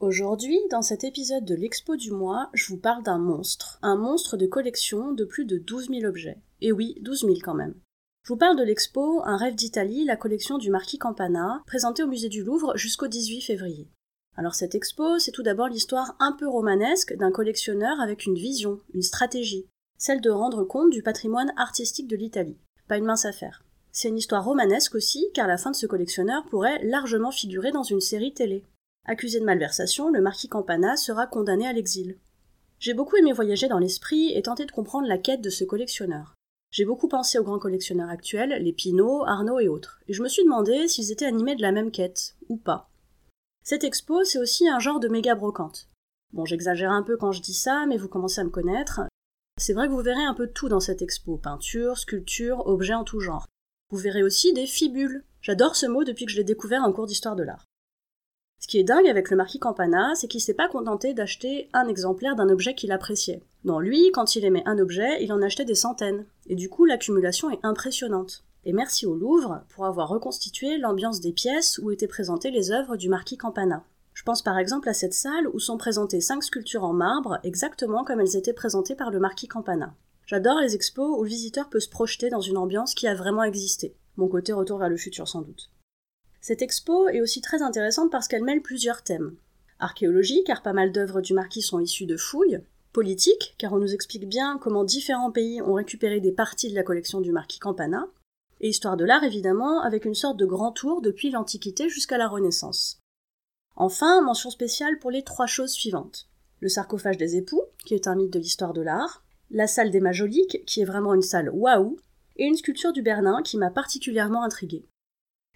Aujourd'hui, dans cet épisode de l'Expo du mois, je vous parle d'un monstre. Un monstre de collection de plus de 12 000 objets. Et oui, 12 000 quand même. Je vous parle de l'expo Un rêve d'Italie, la collection du Marquis Campana, présentée au musée du Louvre jusqu'au 18 février. Alors cette expo, c'est tout d'abord l'histoire un peu romanesque d'un collectionneur avec une vision, une stratégie, celle de rendre compte du patrimoine artistique de l'Italie. Pas une mince affaire. C'est une histoire romanesque aussi, car la fin de ce collectionneur pourrait largement figurer dans une série télé. Accusé de malversation, le marquis Campana sera condamné à l'exil. J'ai beaucoup aimé voyager dans l'esprit et tenter de comprendre la quête de ce collectionneur. J'ai beaucoup pensé aux grands collectionneurs actuels, les Pinault, Arnaud et autres, et je me suis demandé s'ils étaient animés de la même quête, ou pas. Cette expo, c'est aussi un genre de méga brocante. Bon, j'exagère un peu quand je dis ça, mais vous commencez à me connaître. C'est vrai que vous verrez un peu tout dans cette expo, peinture, sculpture, objets en tout genre. Vous verrez aussi des fibules. J'adore ce mot depuis que je l'ai découvert en cours d'histoire de l'art. Ce qui est dingue avec le marquis Campana, c'est qu'il s'est pas contenté d'acheter un exemplaire d'un objet qu'il appréciait. Non, lui, quand il aimait un objet, il en achetait des centaines. Et du coup, l'accumulation est impressionnante. Et merci au Louvre pour avoir reconstitué l'ambiance des pièces où étaient présentées les œuvres du marquis Campana. Je pense par exemple à cette salle où sont présentées cinq sculptures en marbre exactement comme elles étaient présentées par le marquis Campana. J'adore les expos où le visiteur peut se projeter dans une ambiance qui a vraiment existé. Mon côté retour vers le futur sans doute. Cette expo est aussi très intéressante parce qu'elle mêle plusieurs thèmes. Archéologie, car pas mal d'œuvres du marquis sont issues de fouilles. Politique, car on nous explique bien comment différents pays ont récupéré des parties de la collection du marquis Campana. Et histoire de l'art, évidemment, avec une sorte de grand tour depuis l'Antiquité jusqu'à la Renaissance. Enfin, mention spéciale pour les trois choses suivantes. Le sarcophage des époux, qui est un mythe de l'histoire de l'art, la salle des Majoliques, qui est vraiment une salle waouh, et une sculpture du Bernin qui m'a particulièrement intriguée.